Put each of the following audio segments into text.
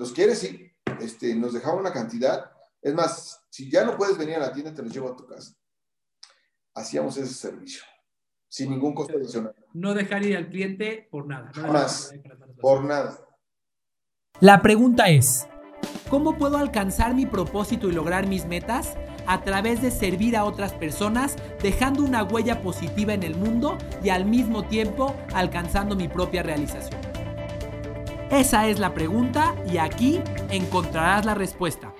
¿los quieres? Sí. Este, nos dejaba una cantidad. Es más, si ya no puedes venir a la tienda, te los llevo a tu casa. Hacíamos ese servicio, sin ningún costo adicional. No dejar ir al cliente por nada. No Jamás, por nada. La pregunta es, ¿cómo puedo alcanzar mi propósito y lograr mis metas? A través de servir a otras personas, dejando una huella positiva en el mundo y al mismo tiempo alcanzando mi propia realización. Esa es la pregunta y aquí encontrarás la respuesta.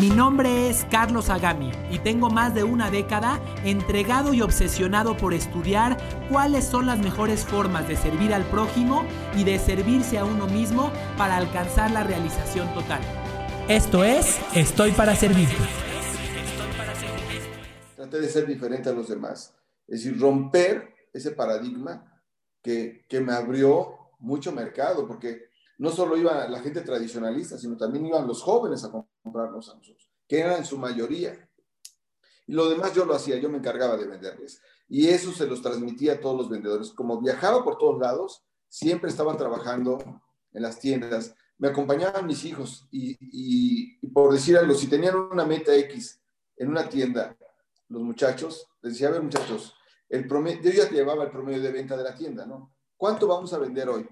Mi nombre es Carlos Agami y tengo más de una década entregado y obsesionado por estudiar cuáles son las mejores formas de servir al prójimo y de servirse a uno mismo para alcanzar la realización total. Esto es Estoy para servirte. Traté de ser diferente a los demás, es decir, romper ese paradigma que, que me abrió mucho mercado, porque no solo iba la gente tradicionalista, sino también iban los jóvenes a comprarnos a nosotros, que eran en su mayoría. Y lo demás yo lo hacía, yo me encargaba de venderles. Y eso se los transmitía a todos los vendedores. Como viajaba por todos lados, siempre estaba trabajando en las tiendas. Me acompañaban mis hijos y, por decir algo, si tenían una meta X en una tienda, los muchachos, les decía, a ver muchachos, el promedio, yo ya llevaba el promedio de venta de la tienda, ¿no? ¿Cuánto vamos a vender hoy?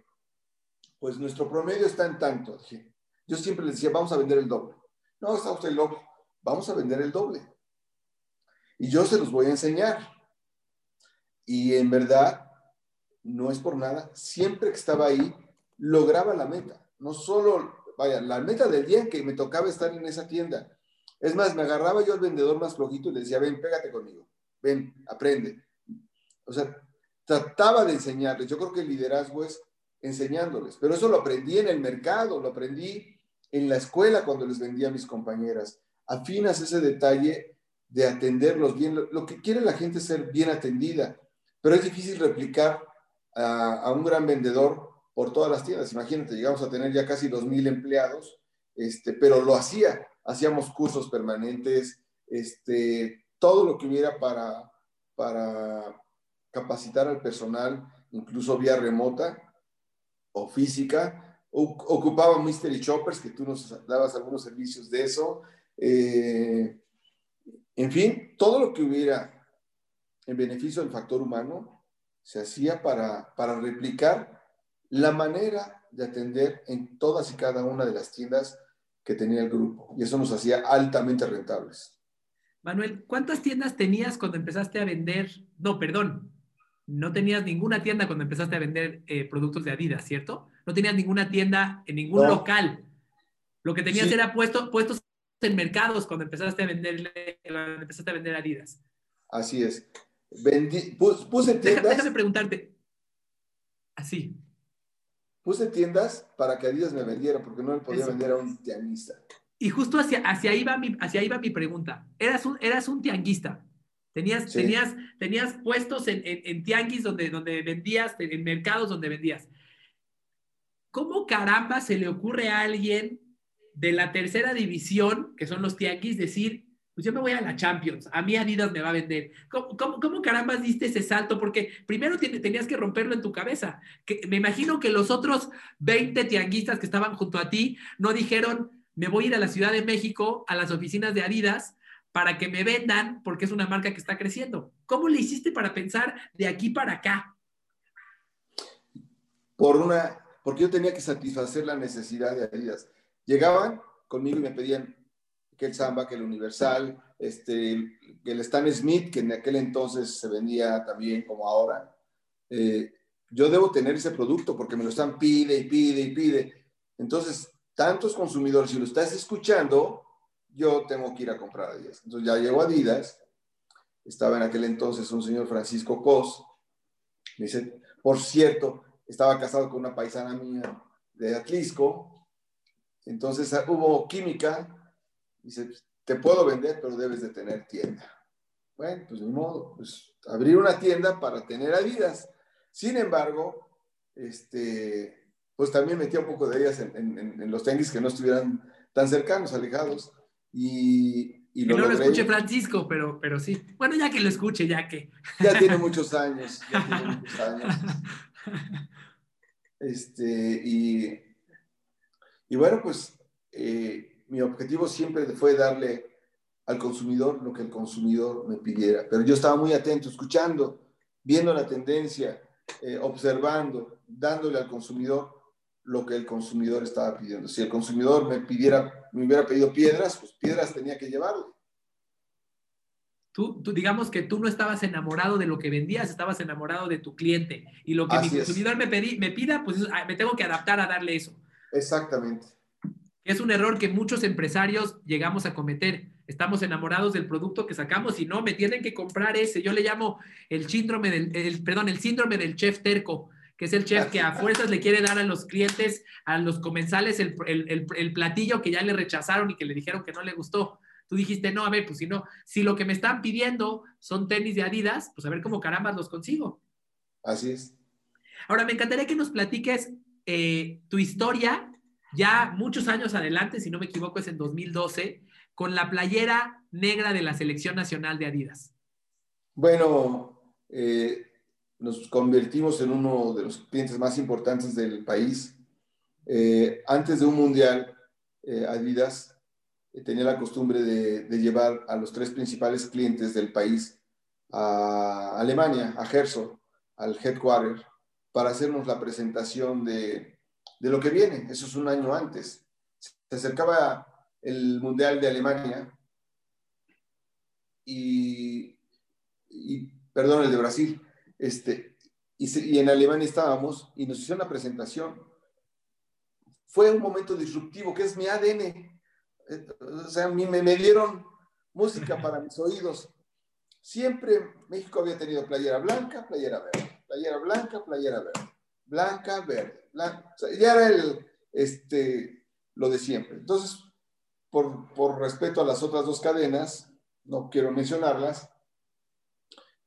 pues nuestro promedio está en tanto. Yo siempre les decía, vamos a vender el doble. No, está usted loco, vamos a vender el doble. Y yo se los voy a enseñar. Y en verdad, no es por nada, siempre que estaba ahí, lograba la meta. No solo, vaya, la meta del día en que me tocaba estar en esa tienda. Es más, me agarraba yo al vendedor más flojito y le decía, ven, pégate conmigo, ven, aprende. O sea, trataba de enseñarles. Yo creo que el liderazgo es enseñándoles. Pero eso lo aprendí en el mercado, lo aprendí en la escuela cuando les vendía a mis compañeras. Afinas ese detalle de atenderlos bien. Lo, que quiere la gente es ser bien atendida, pero es difícil replicar a, un gran vendedor por todas las tiendas. Imagínate, llegamos a tener ya casi dos mil empleados, este, pero lo hacía. Hacíamos cursos permanentes, este, todo lo que hubiera para, para capacitar al personal, incluso vía remota, o física. ocupaba Mystery Choppers, que tú nos dabas algunos servicios de eso. Eh, en fin, todo lo que hubiera en beneficio del factor humano se hacía para replicar la manera de atender en todas y cada una de las tiendas que tenía el grupo. Y eso nos hacía altamente rentables. Manuel, ¿cuántas tiendas tenías cuando empezaste a vender? No, perdón, no tenías ninguna tienda cuando empezaste a vender eh, productos de Adidas, ¿cierto? No tenías ninguna tienda en ningún local. Lo que tenías era puesto, puestos en mercados cuando empezaste a vender, empezaste a vender Adidas. Así es. puse tiendas. déjame preguntarte. Así. Puse tiendas para que Adidas me vendiera, porque no le podía vender a un tianguista. Y justo hacia, hacia, ahí va mi, hacia ahí va mi pregunta. Eras un, eras un tianguista. Tenías, tenías, tenías puestos en, en, tianguis donde, donde vendías, en mercados donde vendías. ¿Cómo caramba se le ocurre a alguien de la tercera división, que son los tianguis, decir, pues yo me voy a la Champions, a mí Adidas me va a vender? ¿Cómo, cómo, caramba diste ese salto? Porque primero tenías que romperlo en tu cabeza. Que, me imagino que los otros 20 tianguistas que estaban junto a ti no dijeron, me voy a ir a la Ciudad de México, a las oficinas de Adidas, para que me vendan porque es una marca que está creciendo. ¿Cómo le hiciste para pensar de aquí para acá? Por una, porque yo tenía que satisfacer la necesidad de Adidas. Llegaban conmigo y me pedían que el Samba, que el Universal, este, el Stan Smith, que en aquel entonces se vendía también como ahora. Eh, yo debo tener ese producto porque me lo están pide y pide y pide. Entonces, tantos consumidores, si lo estás escuchando, yo tengo que ir a comprar Adidas. Entonces ya llegó Adidas, estaba en aquel entonces un señor Francisco Cos, me dice, por cierto, estaba casado con una paisana mía de Atlisco, entonces ah, hubo química, dice, te puedo vender, pero debes de tener tienda. Bueno, pues ni modo, pues abrir una tienda para tener Adidas. Sin embargo, este, pues también metía un poco de ellas en, los tenis que no estuvieran tan cercanos, alejados. Y, y lo que no lo escuche Francisco, pero, pero sí. Bueno, ya que lo escuche, ya que. Ya tiene muchos años, ya tiene muchos años. Este, y, Y bueno, pues eh, mi objetivo siempre fue darle al consumidor lo que el consumidor me pidiera. Pero yo estaba muy atento, escuchando, viendo la tendencia, eh, observando, dándole al consumidor lo que el consumidor estaba pidiendo. Si el consumidor me pidiera, me hubiera pedido piedras, pues piedras tenía que llevarle. Tú, tú, digamos que tú no estabas enamorado de lo que vendías, estabas enamorado de tu cliente. Y lo que mi consumidor me, pedí, me pida, pues ah, me tengo que adaptar a darle eso. Exactamente. Es un error que muchos empresarios llegamos a cometer. Estamos enamorados del producto que sacamos y no, me tienen que comprar ese. Yo le llamo el síndrome del, el, perdón, el síndrome del chef terco, que es el chef que a fuerzas le quiere dar a los clientes, a los comensales, el, el, el platillo que ya le rechazaron y que le dijeron que no le gustó. Tú dijiste, no, a ver, pues si no, si lo que me están pidiendo son tenis de Adidas, pues a ver cómo carambas los consigo. Así es. Ahora, me encantaría que nos platiques eh, tu historia, ya muchos años adelante, si no me equivoco, es en 2012, con la playera negra de la Selección Nacional de Adidas. Bueno, eh, nos convertimos en uno de los clientes más importantes del país. Eh, antes de un mundial, Adidas eh, tenía la costumbre de, llevar a los tres principales clientes del país a Alemania, a Herzog, al headquarter, para hacernos la presentación de, lo que viene. Eso es un año antes. Se acercaba el Mundial de Alemania y, perdón, el de Brasil. Este, y, y en Alemania estábamos y nos hicieron la presentación. Fue un momento disruptivo, que es mi ADN o sea, a mí me, me dieron música para mis oídos. Siempre México había tenido playera blanca, playera verde, playera blanca, playera verde, blanca, verde, blanca. O sea, ya era el, este, lo de siempre. Entonces, por, por respeto a las otras dos cadenas, no quiero mencionarlas,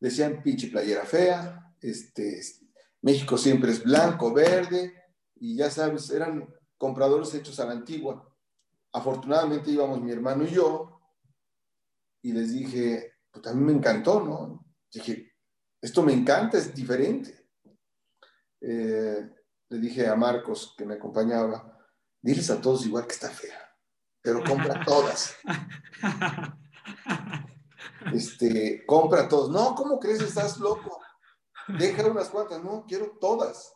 decían pinche playera fea, este, México siempre es blanco, verde, y ya sabes, eran compradores hechos a la antigua afortunadamente íbamos mi hermano y yo, y les dije, pues a mí me encantó, ¿no? Dije, esto me encanta, es diferente. Eh, le dije a Marcos, que me acompañaba, diles a todos igual que está fea, pero compra todas. Este, compra todos. No, ¿cómo crees? Estás loco. Déjale unas cuantas. No, quiero todas.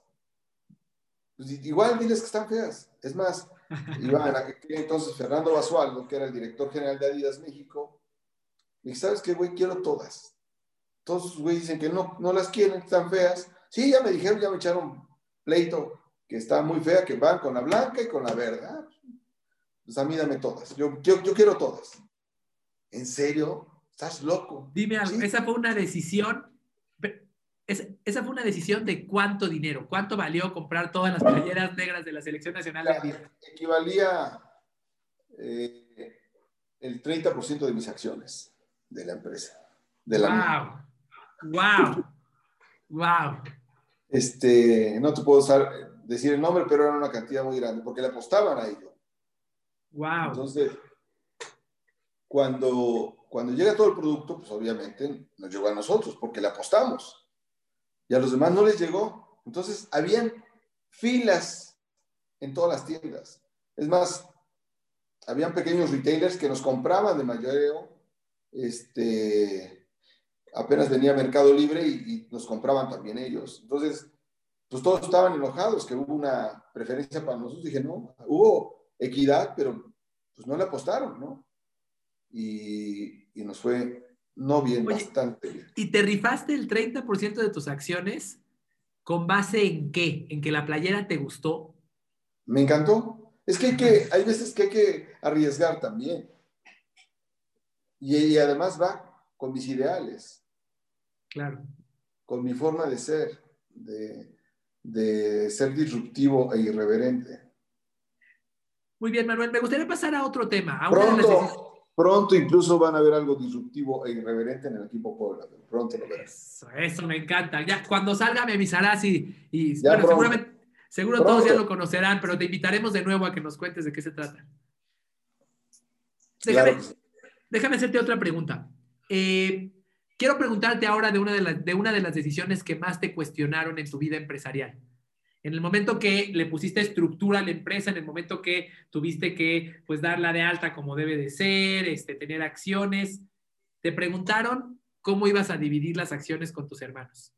Pues, igual diles que están feas. Es más, aquel entonces Fernando Basualdo, que era el director general de Adidas México. Y ¿sabes qué, güey? Quiero todas. Todos sus güeyes dicen que no, no las quieren, están feas. Sí, ya me dijeron, ya me echaron pleito, que está muy fea, que van con la blanca y con la verde. Ah, pues a mí dame todas. Yo, yo, yo quiero todas. ¿En serio? ¿Estás loco? Dime algo, esa fue una decisión esa fue una decisión de cuánto dinero, cuánto valió comprar todas las playeras negras de la selección nacional de Adidas. Equivalía eh, el 30% de mis acciones de la empresa. De la wow, wow, wow. Este, no te puedo decir el nombre, pero era una cantidad muy grande, porque le apostaban a ello. Wow. Entonces, cuando, cuando llega todo el producto, pues obviamente nos llegó a nosotros, porque le apostamos y a los demás no les llegó. Entonces, habían filas en todas las tiendas. Es más, habían pequeños retailers que nos compraban de mayoreo. Este, apenas venía Mercado Libre y, nos compraban también ellos. Entonces, pues todos estaban enojados que hubo una preferencia para nosotros. Dije, no, hubo equidad, pero pues no le apostaron, ¿no? Y, y nos fue no bien, bastante bien. ¿Y te rifaste el 30% de tus acciones con base en qué? ¿En que la playera te gustó? Me encantó. Es que hay, que, hay veces que hay que arriesgar también. Y, además va con mis ideales. Claro. Con mi forma de ser, de, ser disruptivo e irreverente. Muy bien, Manuel. Me gustaría pasar a otro tema. A Pronto, Pronto incluso van a ver algo disruptivo e irreverente en el equipo Puebla. Pronto lo verás. Eso, me encanta. Ya cuando salga me avisarás y, y bueno, seguramente, seguro todos ya lo conocerán, pero te invitaremos de nuevo a que nos cuentes de qué se trata. Déjame, déjame hacerte otra pregunta. Eh, quiero preguntarte ahora de una de, las, de una de las decisiones que más te cuestionaron en tu vida empresarial. En el momento que le pusiste estructura a la empresa, en el momento que tuviste que pues darla de alta como debe de ser, este, tener acciones, te preguntaron cómo ibas a dividir las acciones con tus hermanos.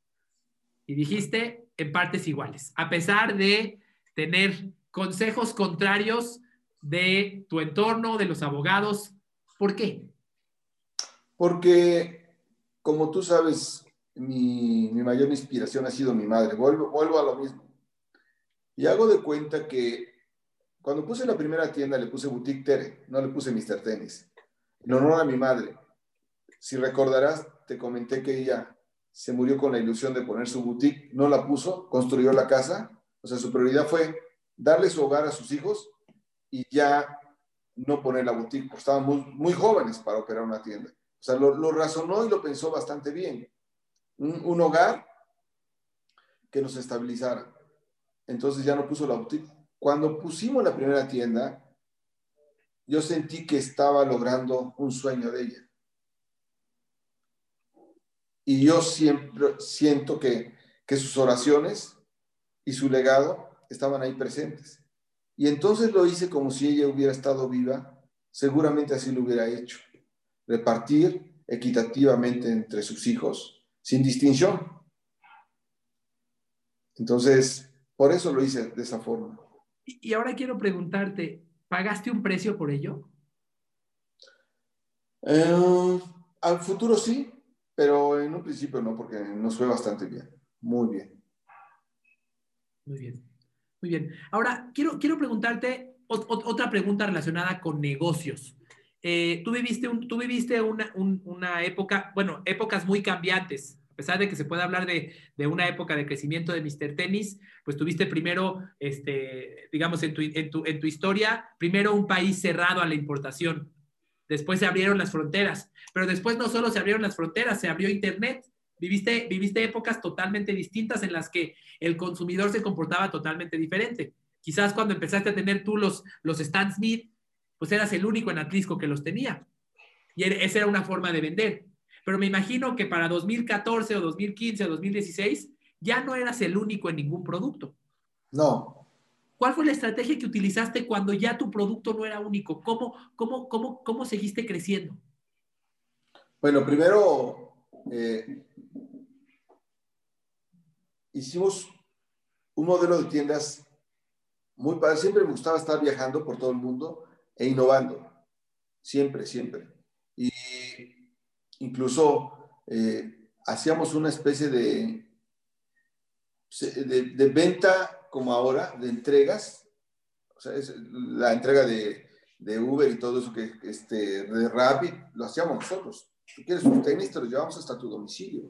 Y dijiste en partes iguales, a pesar de tener consejos contrarios de tu entorno, de los abogados. ¿Por qué? Porque, como tú sabes, mi, mayor inspiración ha sido mi madre. Vuelvo, vuelvo a lo mismo. Y hago de cuenta que cuando puse la primera tienda le puse Boutique Tere, no le puse Mr. Tennis. En honor a mi madre. Si recordarás, te comenté que ella se murió con la ilusión de poner su boutique, no la puso, construyó la casa. O sea, su prioridad fue darle su hogar a sus hijos y ya no poner la boutique, porque estaban muy, jóvenes para operar una tienda. O sea, lo, razonó y lo pensó bastante bien. Un, hogar que nos estabilizara. Entonces ya no puso la. Cuando pusimos la primera tienda, yo sentí que estaba logrando un sueño de ella. Y yo siempre siento que, que sus oraciones y su legado estaban ahí presentes. Y entonces lo hice como si ella hubiera estado viva, seguramente así lo hubiera hecho. Repartir equitativamente entre sus hijos, sin distinción. Entonces, por eso lo hice de esa forma. Y ahora quiero preguntarte, ¿pagaste un precio por ello? Eh, al futuro sí, pero en un principio no, porque nos fue bastante bien, muy bien. Muy bien. Muy bien. Ahora, quiero, quiero preguntarte otra pregunta relacionada con negocios. Eh, tú viviste, un, tú viviste una, una, época, bueno, épocas muy cambiantes. Pesar de que se puede hablar de, de, una época de crecimiento de Mr. Tennis, pues tuviste primero, este, digamos, en tu, en, tu, en tu historia, primero un país cerrado a la importación. Después se abrieron las fronteras. Pero después no solo se abrieron las fronteras, se abrió Internet. Viviste, viviste épocas totalmente distintas en las que el consumidor se comportaba totalmente diferente. Quizás cuando empezaste a tener tú los, los Stan Smith, pues eras el único en Atlisco que los tenía. Y esa era una forma de vender. Pero me imagino que para 2014 o 2015 o 2016 ya no eras el único en ningún producto. No. ¿Cuál fue la estrategia que utilizaste cuando ya tu producto no era único? ¿Cómo, cómo, cómo, cómo seguiste creciendo? Bueno, primero eh, hicimos un modelo de tiendas muy padre. Siempre me gustaba estar viajando por todo el mundo e innovando. Siempre, siempre. Y incluso eh, hacíamos una especie de, de, venta como ahora, de entregas. O sea, es la entrega de, de Uber y todo eso que este, de Rapid, lo hacíamos nosotros. Si quieres tus tenis, te los llevamos hasta tu domicilio.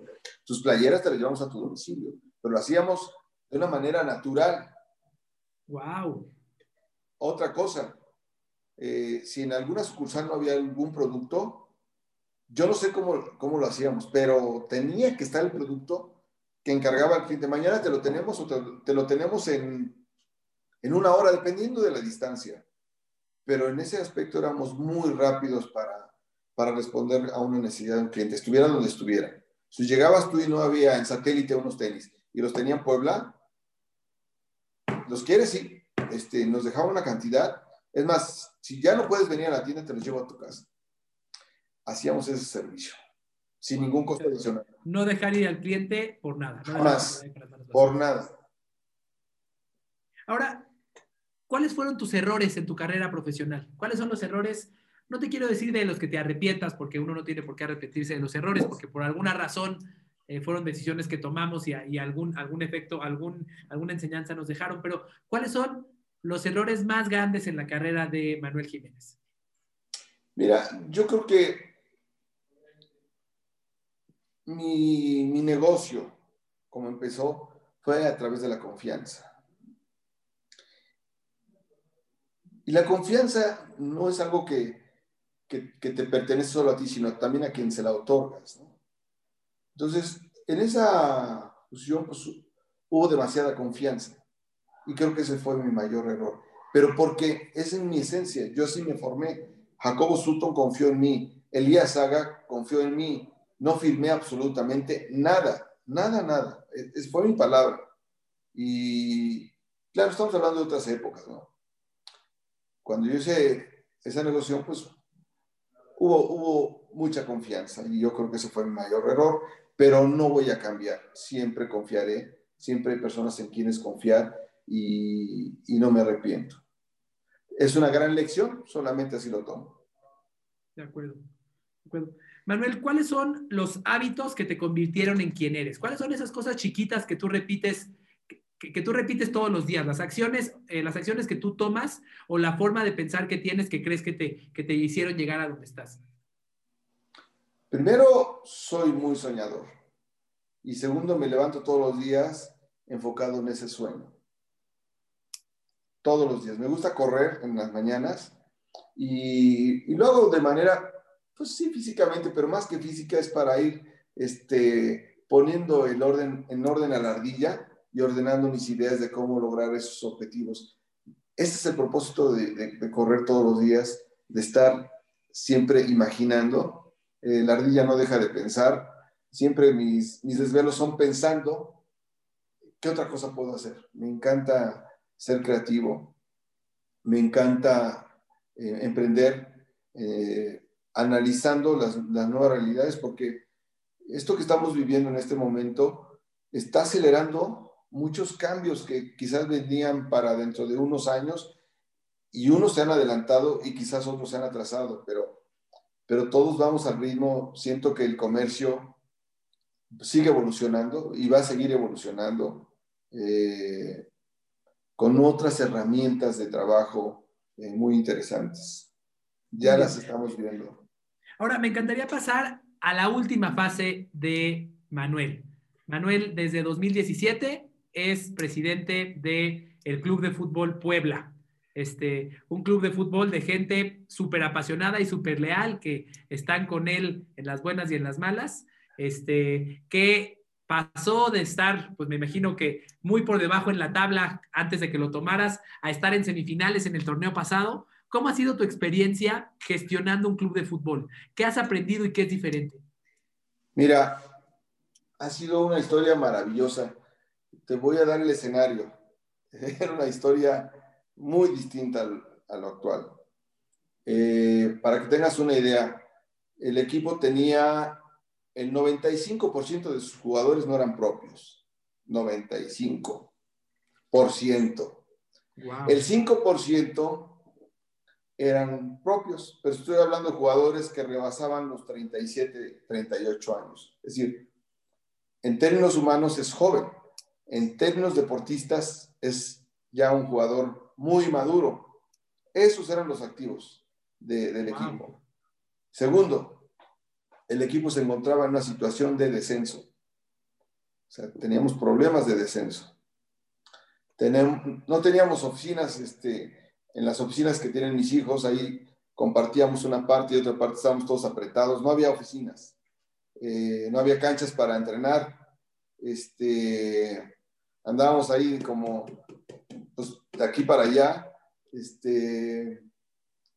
Tus playeras te las llevamos a tu domicilio pero lo hacíamos de una manera natural. Wow. Otra cosa, eh, si en alguna sucursal no había algún producto, yo no sé cómo, cómo lo hacíamos, pero tenía que estar el producto que encargaba al cliente. Mañana te lo tenemos o te, lo tenemos en, en una hora, dependiendo de la distancia. Pero en ese aspecto éramos muy rápidos para, para responder a una necesidad de un cliente, estuviera donde estuviera. Si llegabas tú y no había en satélite unos tenis, y los tenía en Puebla, los quieres, sí, este, nos dejaba una cantidad. Es más, si ya no puedes venir a la tienda, te los llevo a tu casa. Hacíamos ese servicio, sin ningún costo adicional. No dejar ir al cliente por nada. Jamás, por nada. Ahora, ¿cuáles fueron tus errores en tu carrera profesional? ¿Cuáles son los errores? No te quiero decir de los que te arrepientas, porque uno no tiene por qué arrepentirse de los errores, porque por alguna razón eh, fueron decisiones que tomamos y, algún, algún efecto, algún, alguna enseñanza nos dejaron, pero ¿cuáles son los errores más grandes en la carrera de Manuel Jiménez? Mira, yo creo que mi, mi negocio, como empezó, fue a través de la confianza. Y la confianza no es algo que, que, te pertenece solo a ti, sino también a quien se la otorgas. ¿no? Entonces, en esa fusión pues, hubo demasiada confianza y creo que ese fue mi mayor error. Pero porque es en mi esencia, yo así me formé. Jacobo Sutton confió en mí, Elías Saga confió en mí, no firmé absolutamente nada, nada, nada. Es, fue mi palabra. Y claro, estamos hablando de otras épocas, ¿no? Cuando yo hice esa negociación, pues hubo, hubo mucha confianza y yo creo que ese fue mi mayor error, pero no voy a cambiar, siempre confiaré, siempre hay personas en quienes confiar y, y no me arrepiento. Es una gran lección, solamente así lo tomo. De acuerdo. De acuerdo. Manuel, ¿cuáles son los hábitos que te convirtieron en quien eres? ¿Cuáles son esas cosas chiquitas que tú repites, que, tú repites todos los días? Las acciones, eh, las acciones que tú tomas o la forma de pensar que tienes que crees que te, que te hicieron llegar a donde estás. Primero, soy muy soñador. Y segundo, me levanto todos los días enfocado en ese sueño. Todos los días. Me gusta correr en las mañanas y, y lo hago de manera pues sí, físicamente, pero más que física es para ir este, poniendo el orden, en orden a la ardilla y ordenando mis ideas de cómo lograr esos objetivos. Este es el propósito de, correr todos los días, de estar siempre imaginando. Eh, la ardilla no deja de pensar. Siempre mis, mis desvelos son pensando qué otra cosa puedo hacer. Me encanta ser creativo. Me encanta eh, emprender. Eh, analizando las, nuevas realidades, porque esto que estamos viviendo en este momento está acelerando muchos cambios que quizás venían para dentro de unos años y unos se han adelantado y quizás otros se han atrasado, pero, pero todos vamos al ritmo. Siento que el comercio sigue evolucionando y va a seguir evolucionando eh, con otras herramientas de trabajo eh, muy interesantes. Ya las estamos viendo. Ahora, me encantaría pasar a la última fase de Manuel. Manuel, desde 2017, es presidente del el Club de Fútbol Puebla. Este, un club de fútbol de gente súper apasionada y súper leal que están con él en las buenas y en las malas, este, que pasó de estar, pues me imagino que muy por debajo en la tabla antes de que lo tomaras, a estar en semifinales en el torneo pasado, ¿Cómo ha sido tu experiencia gestionando un club de fútbol? ¿Qué has aprendido y qué es diferente? Mira, ha sido una historia maravillosa. Te voy a dar el escenario. Era una historia muy distinta a lo actual. Eh, para que tengas una idea, el equipo tenía el 95% de sus jugadores no eran propios. 95%. El 5% eran propios, pero estoy hablando de jugadores que rebasaban los 37, 38 años. Es decir, en términos humanos es joven, en términos deportistas es ya un jugador muy maduro. Esos eran los activos del equipo. Segundo, el equipo se encontraba en una situación de descenso. O sea, teníamos problemas de descenso. no teníamos oficinas este, en las oficinas que tienen mis hijos, ahí compartíamos una parte y otra parte estábamos todos apretados, no había oficinas, eh, no había canchas para entrenar, este, andábamos ahí como pues, de aquí para allá, este,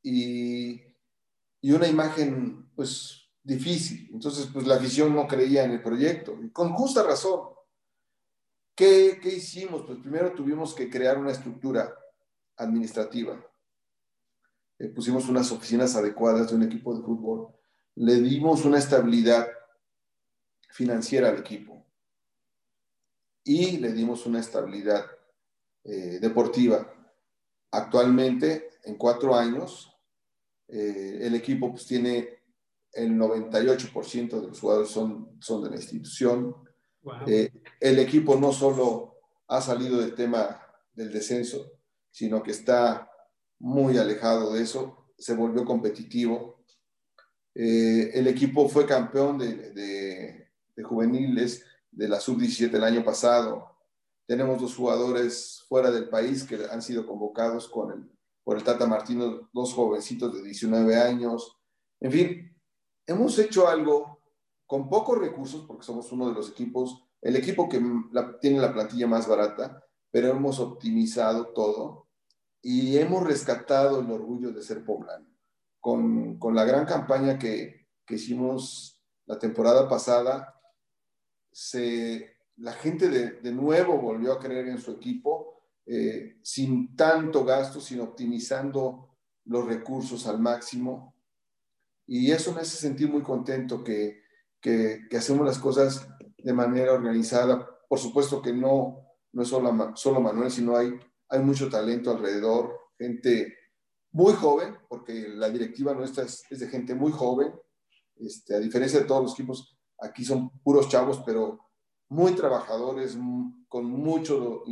y, y una imagen pues difícil. Entonces, pues la afición no creía en el proyecto, y con justa razón. ¿Qué, ¿Qué, hicimos? Pues primero tuvimos que crear una estructura administrativa. Eh, pusimos unas oficinas adecuadas de un equipo de fútbol. Le dimos una estabilidad financiera al equipo. Y le dimos una estabilidad eh, deportiva. Actualmente, en cuatro años, eh, el equipo pues, tiene el 98% de los jugadores son, son de la institución. el equipo no solo ha salido del tema del descenso, sino que está muy alejado de eso, se volvió competitivo. Eh, el equipo fue campeón de, juveniles de la sub-17 el año pasado. Tenemos dos jugadores fuera del país que han sido convocados con el, por el Tata Martino, dos jovencitos de 19 años. En fin, hemos hecho algo con pocos recursos, porque somos uno de los equipos, el equipo que tiene la plantilla más barata, pero hemos optimizado todo y hemos rescatado el orgullo de ser poblano. Con, con la gran campaña que, que, hicimos la temporada pasada, se, la gente de, nuevo volvió a creer en su equipo, eh, sin tanto gasto, sin optimizando los recursos al máximo. Y eso me hace sentir muy contento que, que, hacemos las cosas de manera organizada. Por supuesto que no, no es solo, solo Manuel, sino hay, hay mucho talento alrededor, gente muy joven, porque la directiva nuestra es, de gente muy joven, este, a diferencia de todos los equipos, aquí son puros chavos, pero muy trabajadores, con mucho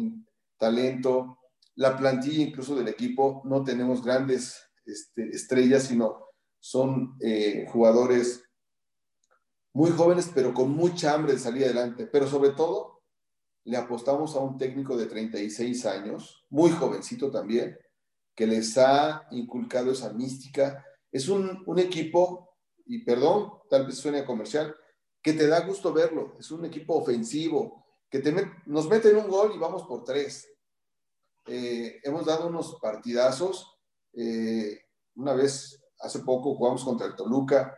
talento. La plantilla incluso del equipo, no tenemos grandes este, estrellas, sino son eh, jugadores muy jóvenes, pero con mucha hambre de salir adelante. Pero sobre todo, le apostamos a un técnico de 36 años, muy jovencito también, que les ha inculcado esa mística. Es un, un equipo, y perdón, tal vez suene comercial, que te da gusto verlo. Es un equipo ofensivo, que te nos meten un gol y vamos por tres. Eh, hemos dado unos partidazos. Eh, una vez, hace poco, jugamos contra el Toluca.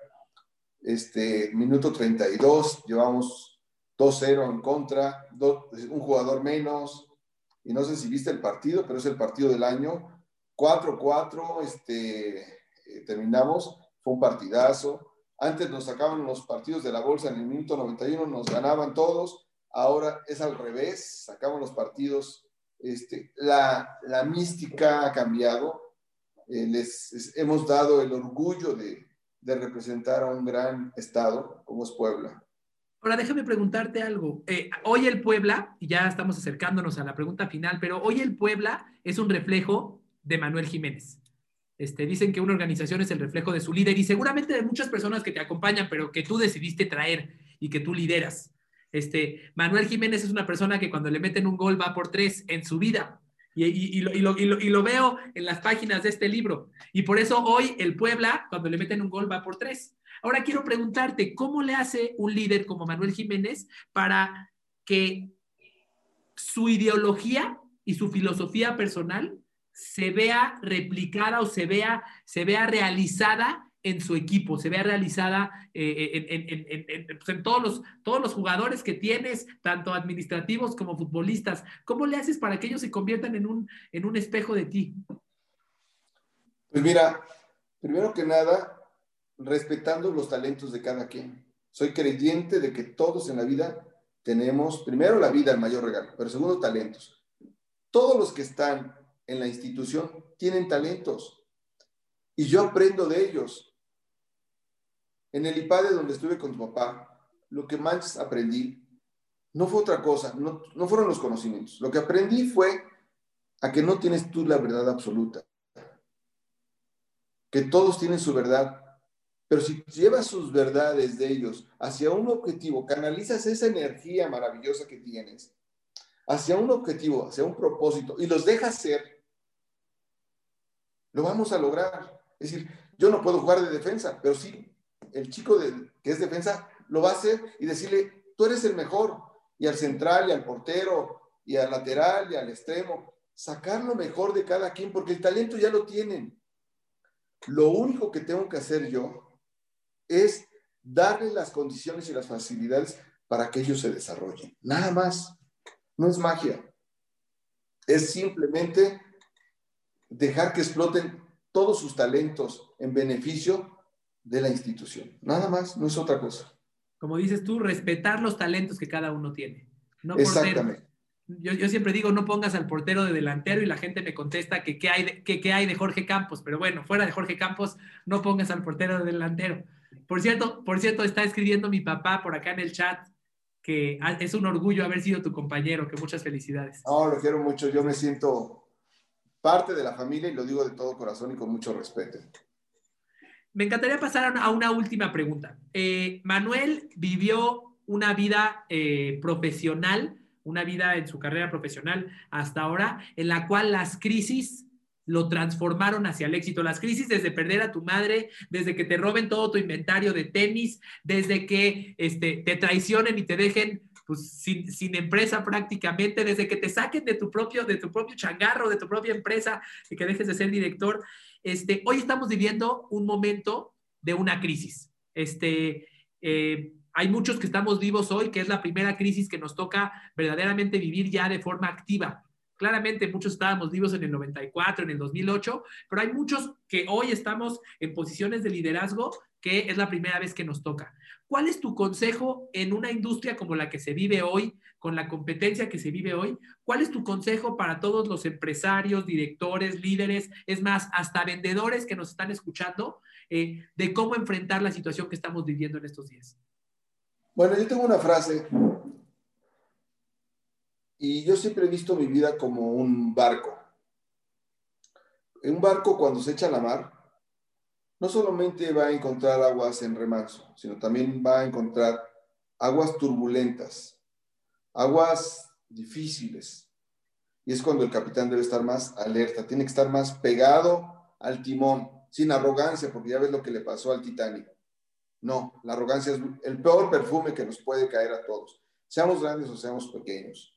Este, minuto 32, llevamos 2-0 en contra, un jugador menos. Y no sé si viste el partido, pero es el partido del año. 4-4, este, eh, terminamos. Fue un partidazo antes nos sacaban los partidos de la bolsa en el minuto 91, nos ganaban todos. Ahora es al revés, sacamos los partidos. Este, la, mística ha cambiado. Eh, les hemos dado el orgullo de, representar a un gran estado como es Puebla. Ahora déjame preguntarte algo. Eh, hoy el Puebla, y ya estamos acercándonos a la pregunta final, pero hoy el Puebla es un reflejo de Manuel Jiménez. Este, dicen que una organización es el reflejo de su líder y seguramente de muchas personas que te acompañan, pero que tú decidiste traer y que tú lideras. Este, Manuel Jiménez es una persona que cuando le meten un gol va por tres en su vida. Y, lo, y, lo, veo en las páginas de este libro. Y por eso hoy el Puebla, cuando le meten un gol, va por tres. Ahora quiero preguntarte, ¿cómo le hace un líder como Manuel Jiménez para que su ideología y su filosofía personal se vea replicada o se vea, se vea realizada en su equipo, se vea realizada eh, en, pues, en, todos, los, todos los jugadores que tienes, tanto administrativos como futbolistas. ¿Cómo le haces para que ellos se conviertan en un, en un espejo de ti? Pues mira, primero que nada, respetando los talentos de cada quien. Soy creyente de que todos en la vida tenemos, primero la vida, el mayor regalo, pero segundo, talentos. Todos los que están en la institución tienen talentos y yo aprendo de ellos. En el IPADE donde estuve con tu papá, lo que más aprendí no fue otra cosa, no, no fueron los conocimientos. Lo que aprendí fue a que no tienes tú la verdad absoluta, que todos tienen su verdad, pero si llevas sus verdades de ellos hacia un objetivo, canalizas esa energía maravillosa que tienes hacia un objetivo, hacia un propósito y los dejas ser, lo vamos a lograr. Es decir, yo no puedo jugar de defensa, pero sí, el chico de, que es defensa lo va a hacer y decirle, tú eres el mejor. Y al central, y al portero, y al lateral, y al extremo. Sacar lo mejor de cada quien, porque el talento ya lo tienen. Lo único que tengo que hacer yo es darle las condiciones y las facilidades para que ellos se desarrollen. Nada más. No es magia. Es simplemente dejar que exploten todos sus talentos en beneficio de la institución. Nada más, no es otra cosa. Como dices tú, respetar los talentos que cada uno tiene. Exactamente. Yo, yo, siempre digo, no pongas al portero de delantero y la gente me contesta que qué hay, de, que, hay de Jorge Campos, pero bueno, fuera de Jorge Campos, no pongas al portero de delantero. Por cierto, por cierto, está escribiendo mi papá por acá en el chat que es un orgullo haber sido tu compañero, que muchas felicidades. No, lo quiero mucho, yo me siento parte de la familia y lo digo de todo corazón y con mucho respeto. Me encantaría pasar a una última pregunta. Eh, Manuel vivió una vida eh, profesional, una vida en su carrera profesional hasta ahora, en la cual las crisis lo transformaron hacia el éxito. Las crisis desde perder a tu madre, desde que te roben todo tu inventario de tenis, desde que este, te traicionen y te dejen pues, sin, empresa prácticamente, desde que te saquen de tu propio, de tu propio changarro, de tu propia empresa, y que dejes de ser director. Este, hoy estamos viviendo un momento de una crisis. Este, eh, hay muchos que estamos vivos hoy, que es la primera crisis que nos toca verdaderamente vivir ya de forma activa. Claramente muchos estábamos vivos en el 94, en el 2008, pero hay muchos que hoy estamos en posiciones de liderazgo que es la primera vez que nos toca. ¿Cuál es tu consejo en una industria como la que se vive hoy, con la competencia que se vive hoy? ¿Cuál es tu consejo para todos los empresarios, directores, líderes, es más, hasta vendedores que nos están escuchando, eh, de cómo enfrentar la situación que estamos viviendo en estos días? Bueno, yo tengo una frase y yo siempre he visto mi vida como un barco. Un barco cuando se echa a la mar, no solamente va a encontrar aguas en remanso, sino también va a encontrar aguas turbulentas, aguas difíciles. Y es cuando el capitán debe estar más alerta, tiene que estar más pegado al timón, sin arrogancia, porque ya ves lo que le pasó al Titanic. No, la arrogancia es el peor perfume que nos puede caer a todos, seamos grandes o seamos pequeños.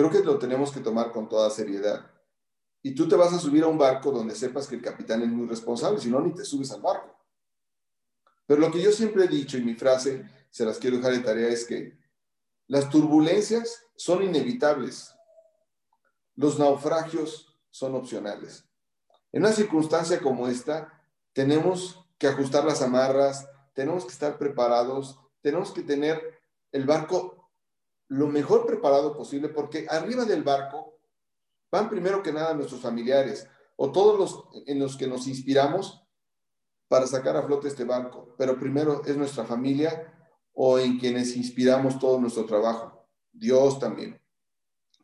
Creo que lo tenemos que tomar con toda seriedad. Y tú te vas a subir a un barco donde sepas que el capitán es muy responsable, si no, ni te subes al barco. Pero lo que yo siempre he dicho y mi frase, se las quiero dejar de tarea, es que las turbulencias son inevitables. Los naufragios son opcionales. En una circunstancia como esta, tenemos que ajustar las amarras, tenemos que estar preparados, tenemos que tener el barco lo mejor preparado posible, porque arriba del barco van primero que nada nuestros familiares o todos los en los que nos inspiramos para sacar a flote este barco, pero primero es nuestra familia o en quienes inspiramos todo nuestro trabajo. Dios también.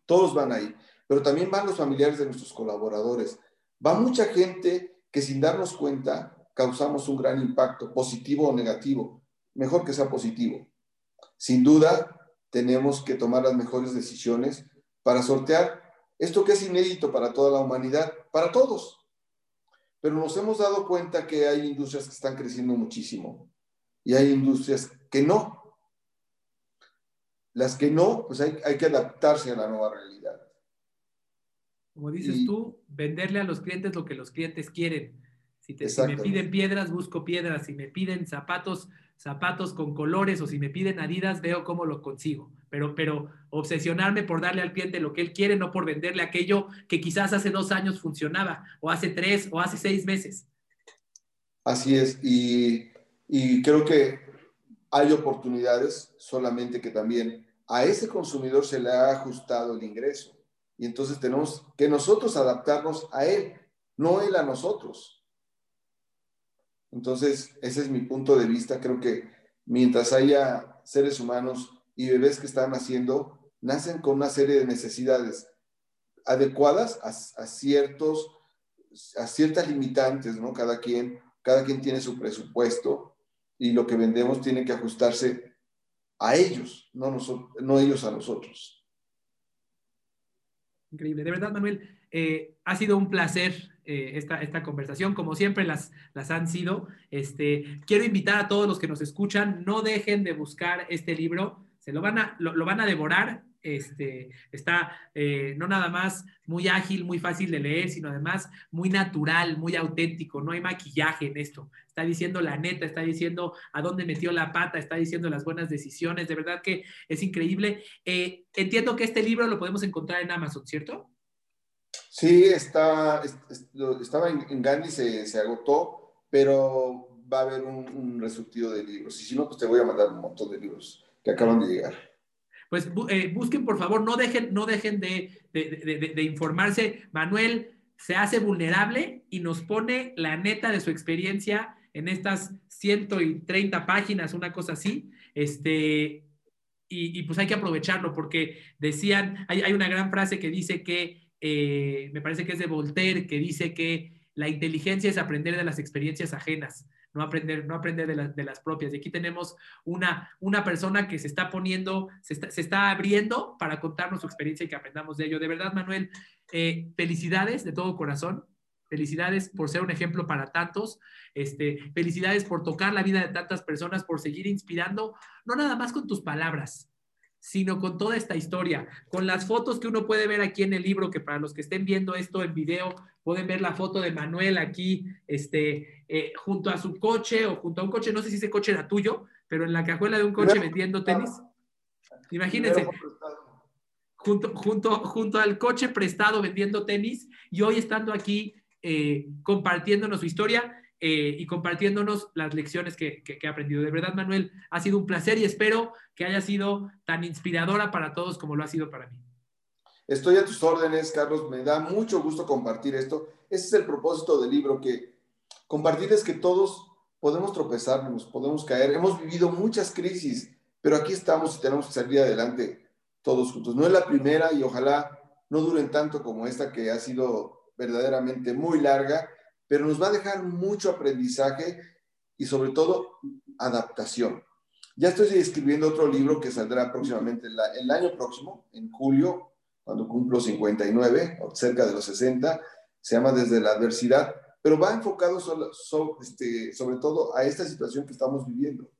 Todos van ahí, pero también van los familiares de nuestros colaboradores. Va mucha gente que sin darnos cuenta causamos un gran impacto, positivo o negativo. Mejor que sea positivo. Sin duda, tenemos que tomar las mejores decisiones para sortear esto que es inédito para toda la humanidad, para todos. Pero nos hemos dado cuenta que hay industrias que están creciendo muchísimo y hay industrias que no. Las que no, pues hay, que adaptarse a la nueva realidad. Como dices tú, venderle a los clientes lo que los clientes quieren. Si, si me piden piedras, busco piedras. Si me piden zapatos, zapatos con colores o si me piden Adidas, veo cómo lo consigo. Pero, pero obsesionarme por darle al cliente lo que él quiere, no por venderle aquello que quizás hace dos años funcionaba, o hace tres, o hace seis meses. Así es, y, y creo que hay oportunidades, solamente que también a ese consumidor se le ha ajustado el ingreso. Y entonces tenemos que nosotros adaptarnos a él, no él a nosotros. Entonces, ese es mi punto de vista. Creo que mientras haya seres humanos y bebés que están naciendo, nacen con una serie de necesidades adecuadas a, ciertos, a ciertas limitantes, ¿no? Cada quien, cada quien tiene su presupuesto y lo que vendemos tiene que ajustarse a ellos, no, nosotros, no ellos a nosotros. Increíble. De verdad, Manuel, eh, ha sido un placer eh, esta, esta, conversación, como siempre las, las han sido. Este, quiero invitar a todos los que nos escuchan, no dejen de buscar este libro, se lo van a, lo, van a devorar. Este, está eh, no nada más muy ágil, muy fácil de leer, sino además muy natural, muy auténtico, no hay maquillaje en esto. Está diciendo la neta, está diciendo a dónde metió la pata, está diciendo las buenas decisiones, de verdad que es increíble. entiendo que este libro lo podemos encontrar en Amazon, ¿cierto? Sí, está, estaba en, Gandhi, se, se, agotó, pero va a haber un, un de libros. Y si no, pues te voy a mandar un montón de libros que acaban de llegar. Pues eh, busquen, por favor, no dejen, no dejen de, de, informarse. Manuel se hace vulnerable y nos pone la neta de su experiencia en estas 130 páginas, una cosa así. Este, y, y pues hay que aprovecharlo porque decían, hay, hay una gran frase que dice que eh, me parece que es de Voltaire, que dice que la inteligencia es aprender de las experiencias ajenas, no aprender, no aprender de, las propias. Y aquí tenemos una, una persona que se está poniendo, se está, abriendo para contarnos su experiencia y que aprendamos de ello. De verdad, Manuel, eh, felicidades de todo corazón. Felicidades por ser un ejemplo para tantos. Este, felicidades por tocar la vida de tantas personas, por seguir inspirando, no nada más con tus palabras, sino con toda esta historia, con las fotos que uno puede ver aquí en el libro, que para los que estén viendo esto en video, pueden ver la foto de Manuel aquí, este, eh, junto a su coche o junto a un coche, no sé si ese coche era tuyo, pero en la cajuela de un coche vendiendo tenis. Imagínense, junto, junto, junto al coche prestado vendiendo tenis y hoy estando aquí eh, compartiéndonos su historia eh, y compartiéndonos las lecciones que, que, que, aprendido. De verdad, Manuel, ha sido un placer y espero que haya sido tan inspiradora para todos como lo ha sido para mí. Estoy a tus órdenes, Carlos. Me da mucho gusto compartir esto. Ese es el propósito del libro, que compartir es que todos podemos tropezarnos, podemos caer. Hemos vivido muchas crisis, pero aquí estamos y tenemos que salir adelante todos juntos. No es la primera y ojalá no duren tanto como esta que ha sido verdaderamente muy larga, pero nos va a dejar mucho aprendizaje y sobre todo adaptación. Ya estoy escribiendo otro libro que saldrá próximamente el año próximo, en julio, cuando cumplo 59, o cerca de los 60, se llama Desde la Adversidad, pero va enfocado este, sobre todo a esta situación que estamos viviendo.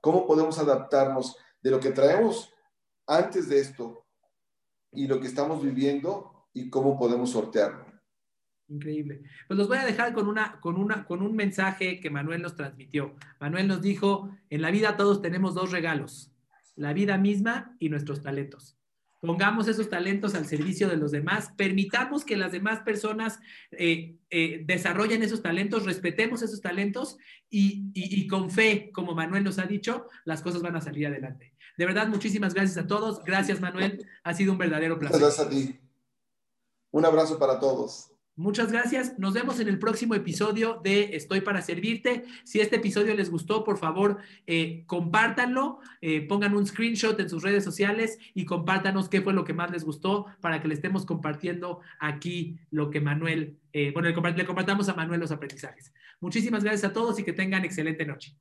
¿Cómo podemos adaptarnos de lo que traemos antes de esto y lo que estamos viviendo y cómo podemos sortearlo? Increíble. Pues los voy a dejar con, una, con, una, con un mensaje que Manuel nos transmitió. Manuel nos dijo, en la vida todos tenemos dos regalos, la vida misma y nuestros talentos. Pongamos esos talentos al servicio de los demás, permitamos que las demás personas eh, eh, desarrollen esos talentos, respetemos esos talentos y, y, con fe, como Manuel nos ha dicho, las cosas van a salir adelante. De verdad, muchísimas gracias a todos. Gracias, Manuel. Ha sido un verdadero placer. Gracias a ti. Un abrazo para todos. Muchas gracias. Nos vemos en el próximo episodio de Estoy para Servirte. Si este episodio les gustó, por favor, eh, compártanlo, eh, pongan un screenshot en sus redes sociales y compártanos qué fue lo que más les gustó para que le estemos compartiendo aquí lo que Manuel, eh, bueno, le compartamos a Manuel los aprendizajes. Muchísimas gracias a todos y que tengan excelente noche.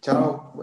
Chao.